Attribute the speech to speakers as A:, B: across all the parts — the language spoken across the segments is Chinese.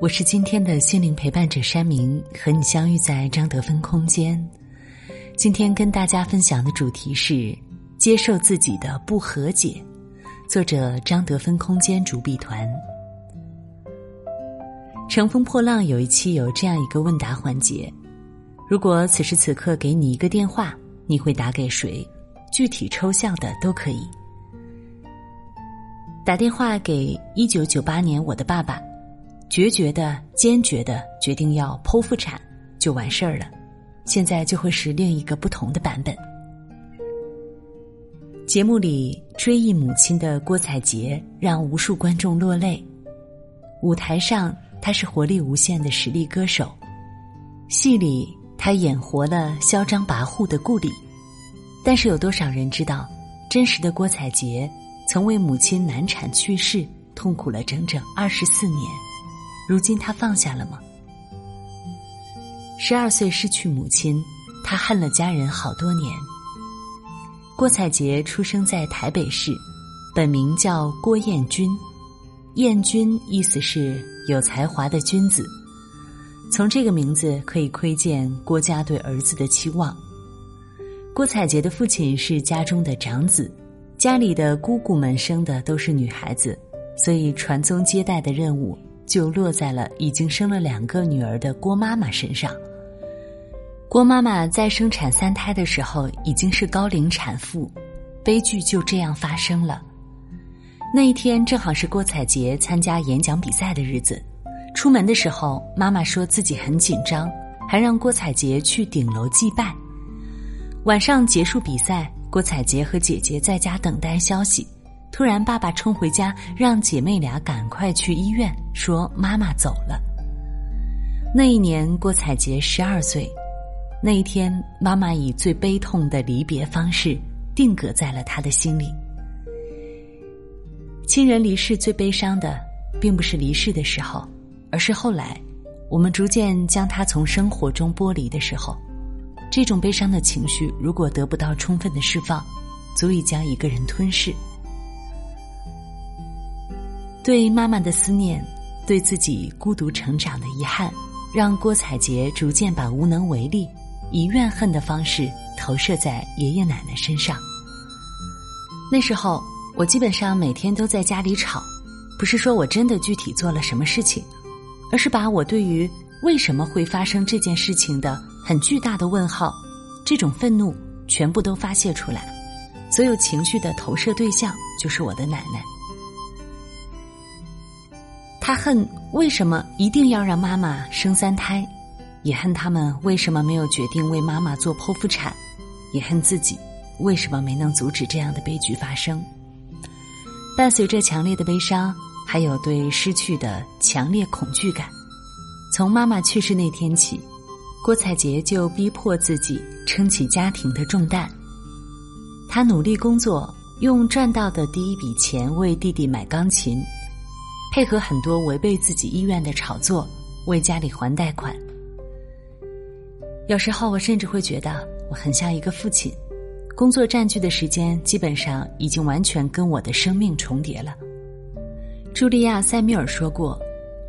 A: 我是今天的心灵陪伴者山明，和你相遇在张德芬空间。今天跟大家分享的主题是接受自己的不和解，作者张德芬空间主笔团。乘风破浪有一期有这样一个问答环节。如果此时此刻给你一个电话，你会打给谁？具体抽象的都可以。打电话给一九九八年我的爸爸，决绝的、坚决的决定要剖腹产，就完事儿了。现在就会是另一个不同的版本。节目里追忆母亲的郭采洁让无数观众落泪。舞台上，她是活力无限的实力歌手；戏里。她演活了嚣张跋扈的顾里，但是有多少人知道，真实的郭采洁曾为母亲难产去世痛苦了整整二十四年？如今他放下了吗？十二岁失去母亲，他恨了家人好多年。郭采洁出生在台北市，本名叫郭彦君，彦君意思是有才华的君子。从这个名字可以窥见郭家对儿子的期望。郭采洁的父亲是家中的长子，家里的姑姑们生的都是女孩子，所以传宗接代的任务就落在了已经生了两个女儿的郭妈妈身上。郭妈妈在生产三胎的时候已经是高龄产妇，悲剧就这样发生了。那一天正好是郭采洁参加演讲比赛的日子。出门的时候，妈妈说自己很紧张，还让郭采洁去顶楼祭拜。晚上结束比赛，郭采洁和姐姐在家等待消息。突然，爸爸冲回家，让姐妹俩赶快去医院，说妈妈走了。那一年，郭采洁十二岁。那一天，妈妈以最悲痛的离别方式定格在了他的心里。亲人离世最悲伤的，并不是离世的时候。而是后来，我们逐渐将他从生活中剥离的时候，这种悲伤的情绪如果得不到充分的释放，足以将一个人吞噬。对妈妈的思念，对自己孤独成长的遗憾，让郭采洁逐渐把无能为力、以怨恨的方式投射在爷爷奶奶身上。那时候，我基本上每天都在家里吵，不是说我真的具体做了什么事情。而是把我对于为什么会发生这件事情的很巨大的问号，这种愤怒全部都发泄出来，所有情绪的投射对象就是我的奶奶。他恨为什么一定要让妈妈生三胎，也恨他们为什么没有决定为妈妈做剖腹产，也恨自己为什么没能阻止这样的悲剧发生。伴随着强烈的悲伤。还有对失去的强烈恐惧感。从妈妈去世那天起，郭采洁就逼迫自己撑起家庭的重担。她努力工作，用赚到的第一笔钱为弟弟买钢琴，配合很多违背自己意愿的炒作，为家里还贷款。有时候我甚至会觉得我很像一个父亲，工作占据的时间基本上已经完全跟我的生命重叠了。茱莉亚·塞缪尔说过：“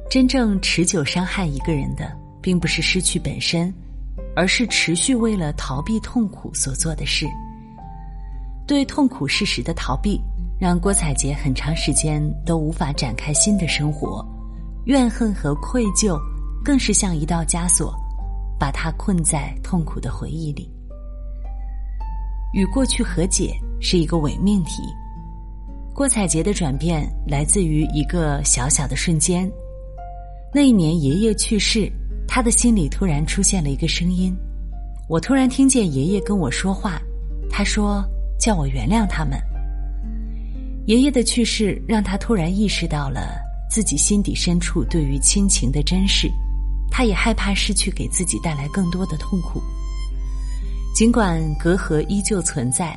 A: 真正持久伤害一个人的，并不是失去本身，而是持续为了逃避痛苦所做的事。对痛苦事实的逃避，让郭采洁很长时间都无法展开新的生活。怨恨和愧疚，更是像一道枷锁，把她困在痛苦的回忆里。与过去和解是一个伪命题。”郭采洁的转变来自于一个小小的瞬间。那一年爷爷去世，他的心里突然出现了一个声音。我突然听见爷爷跟我说话，他说叫我原谅他们。爷爷的去世让他突然意识到了自己心底深处对于亲情的珍视，他也害怕失去给自己带来更多的痛苦。尽管隔阂依旧存在，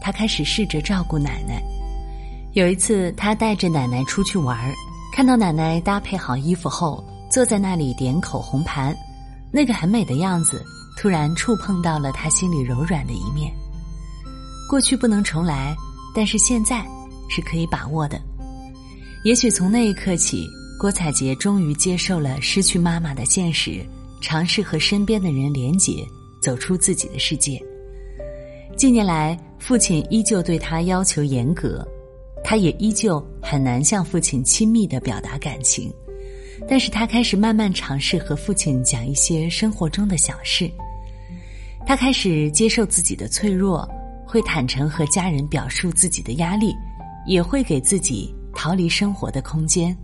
A: 他开始试着照顾奶奶。有一次，他带着奶奶出去玩看到奶奶搭配好衣服后，坐在那里点口红盘，那个很美的样子，突然触碰到了他心里柔软的一面。过去不能重来，但是现在是可以把握的。也许从那一刻起。郭采洁终于接受了失去妈妈的现实，尝试和身边的人连结，走出自己的世界。近年来，父亲依旧对他要求严格，他也依旧很难向父亲亲密的表达感情。但是他开始慢慢尝试和父亲讲一些生活中的小事。他开始接受自己的脆弱，会坦诚和家人表述自己的压力，也会给自己逃离生活的空间。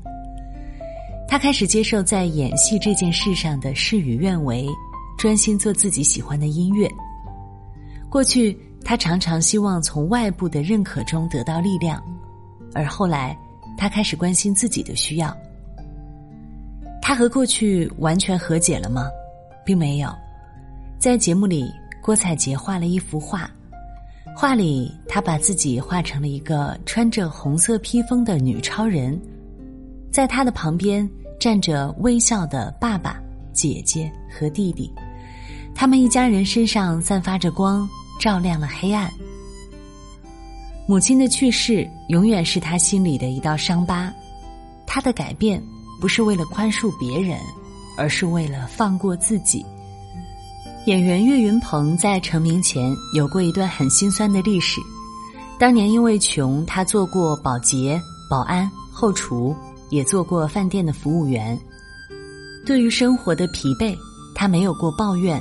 A: 他开始接受在演戏这件事上的事与愿违，专心做自己喜欢的音乐。过去，他常常希望从外部的认可中得到力量，而后来，他开始关心自己的需要。他和过去完全和解了吗？并没有。在节目里，郭采洁画了一幅画，画里他把自己画成了一个穿着红色披风的女超人，在他的旁边。站着微笑的爸爸、姐姐和弟弟，他们一家人身上散发着光，照亮了黑暗。母亲的去世永远是他心里的一道伤疤，他的改变不是为了宽恕别人，而是为了放过自己。演员岳云鹏在成名前有过一段很心酸的历史，当年因为穷，他做过保洁、保安、后厨。也做过饭店的服务员。对于生活的疲惫，他没有过抱怨，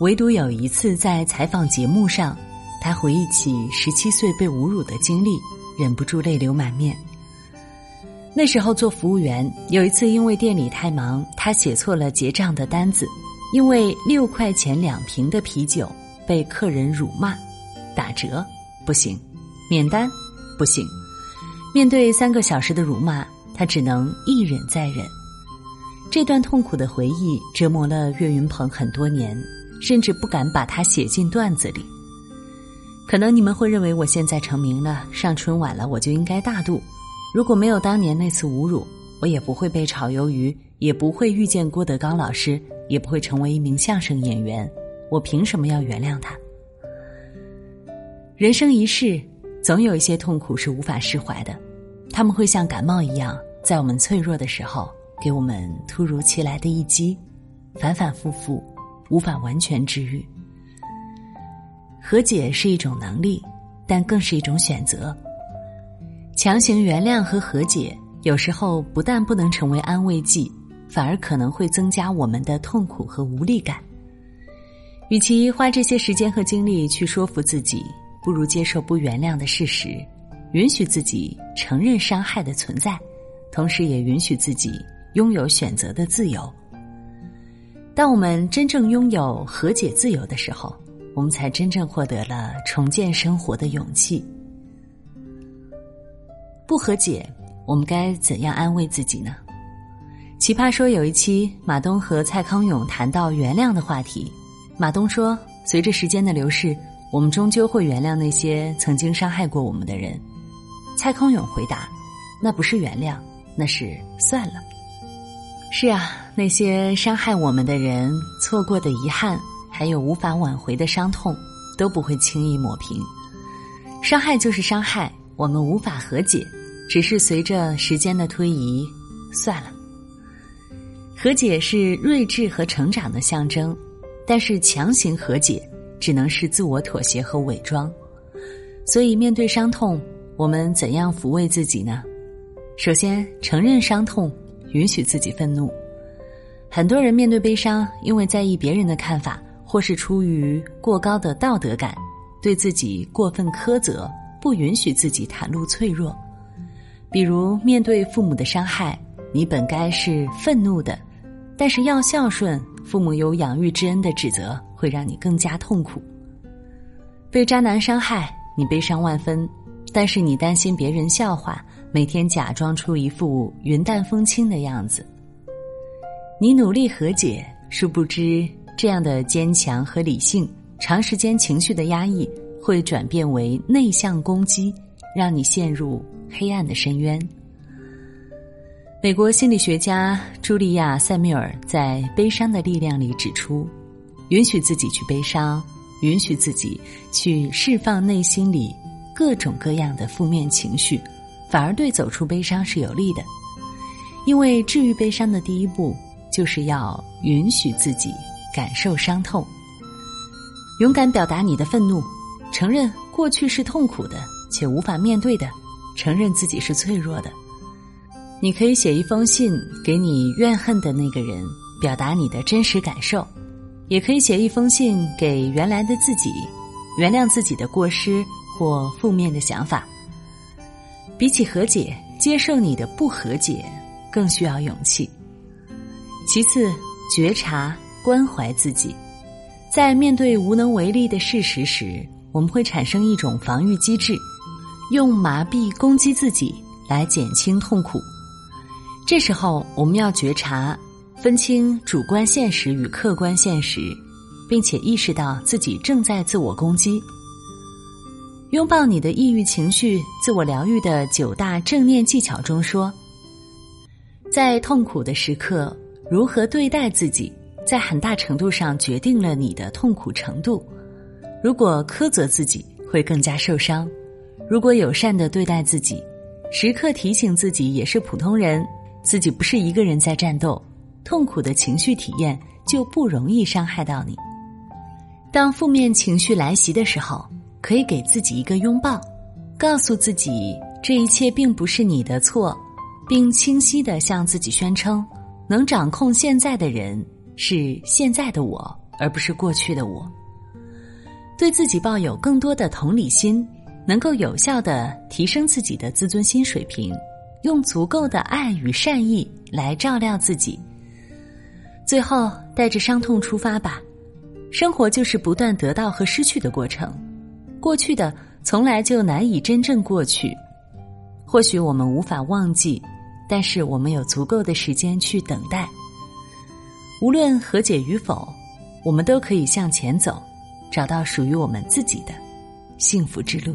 A: 唯独有一次在采访节目上，他回忆起十七岁被侮辱的经历，忍不住泪流满面。那时候做服务员，有一次因为店里太忙，他写错了结账的单子，因为六块钱两瓶的啤酒被客人辱骂，打折不行，免单不行，面对三个小时的辱骂。他只能一忍再忍，这段痛苦的回忆折磨了岳云鹏很多年，甚至不敢把它写进段子里。可能你们会认为我现在成名了，上春晚了，我就应该大度。如果没有当年那次侮辱，我也不会被炒鱿鱼，也不会遇见郭德纲老师，也不会成为一名相声演员。我凭什么要原谅他？人生一世，总有一些痛苦是无法释怀的。他们会像感冒一样，在我们脆弱的时候给我们突如其来的一击，反反复复，无法完全治愈。和解是一种能力，但更是一种选择。强行原谅和和解，有时候不但不能成为安慰剂，反而可能会增加我们的痛苦和无力感。与其花这些时间和精力去说服自己，不如接受不原谅的事实。允许自己承认伤害的存在，同时也允许自己拥有选择的自由。当我们真正拥有和解自由的时候，我们才真正获得了重建生活的勇气。不和解，我们该怎样安慰自己呢？奇葩说有一期，马东和蔡康永谈到原谅的话题。马东说：“随着时间的流逝，我们终究会原谅那些曾经伤害过我们的人。”蔡康永回答：“那不是原谅，那是算了。是啊，那些伤害我们的人，错过的遗憾，还有无法挽回的伤痛，都不会轻易抹平。伤害就是伤害，我们无法和解，只是随着时间的推移，算了。和解是睿智和成长的象征，但是强行和解，只能是自我妥协和伪装。所以，面对伤痛。”我们怎样抚慰自己呢？首先，承认伤痛，允许自己愤怒。很多人面对悲伤，因为在意别人的看法，或是出于过高的道德感，对自己过分苛责，不允许自己袒露脆弱。比如，面对父母的伤害，你本该是愤怒的，但是要孝顺，父母有养育之恩的指责，会让你更加痛苦。被渣男伤害，你悲伤万分。但是你担心别人笑话，每天假装出一副云淡风轻的样子。你努力和解，殊不知这样的坚强和理性，长时间情绪的压抑会转变为内向攻击，让你陷入黑暗的深渊。美国心理学家茱莉亚·塞缪尔在《悲伤的力量》里指出，允许自己去悲伤，允许自己去释放内心里各种各样的负面情绪，反而对走出悲伤是有利的。因为治愈悲伤的第一步，就是要允许自己感受伤痛，勇敢表达你的愤怒，承认过去是痛苦的且无法面对的，承认自己是脆弱的。你可以写一封信给你怨恨的那个人，表达你的真实感受；也可以写一封信给原来的自己，原谅自己的过失或负面的想法。比起和解，接受你的不和解更需要勇气。其次，觉察、关怀自己，在面对无能为力的事实时，我们会产生一种防御机制，用麻痹攻击自己来减轻痛苦。这时候，我们要觉察，分清主观现实与客观现实，并且意识到自己正在自我攻击。拥抱你的抑郁情绪，自我疗愈的九大正念技巧中说，在痛苦的时刻，如何对待自己，在很大程度上决定了你的痛苦程度。如果苛责自己，会更加受伤；如果友善的对待自己，时刻提醒自己也是普通人。自己不是一个人在战斗，痛苦的情绪体验就不容易伤害到你。当负面情绪来袭的时候，可以给自己一个拥抱，告诉自己这一切并不是你的错，并清晰的向自己宣称：能掌控现在的人是现在的我，而不是过去的我。对自己抱有更多的同理心，能够有效的提升自己的自尊心水平。用足够的爱与善意来照料自己。最后，带着伤痛出发吧。生活就是不断得到和失去的过程。过去的从来就难以真正过去。或许我们无法忘记，但是我们有足够的时间去等待。无论和解与否，我们都可以向前走，找到属于我们自己的幸福之路。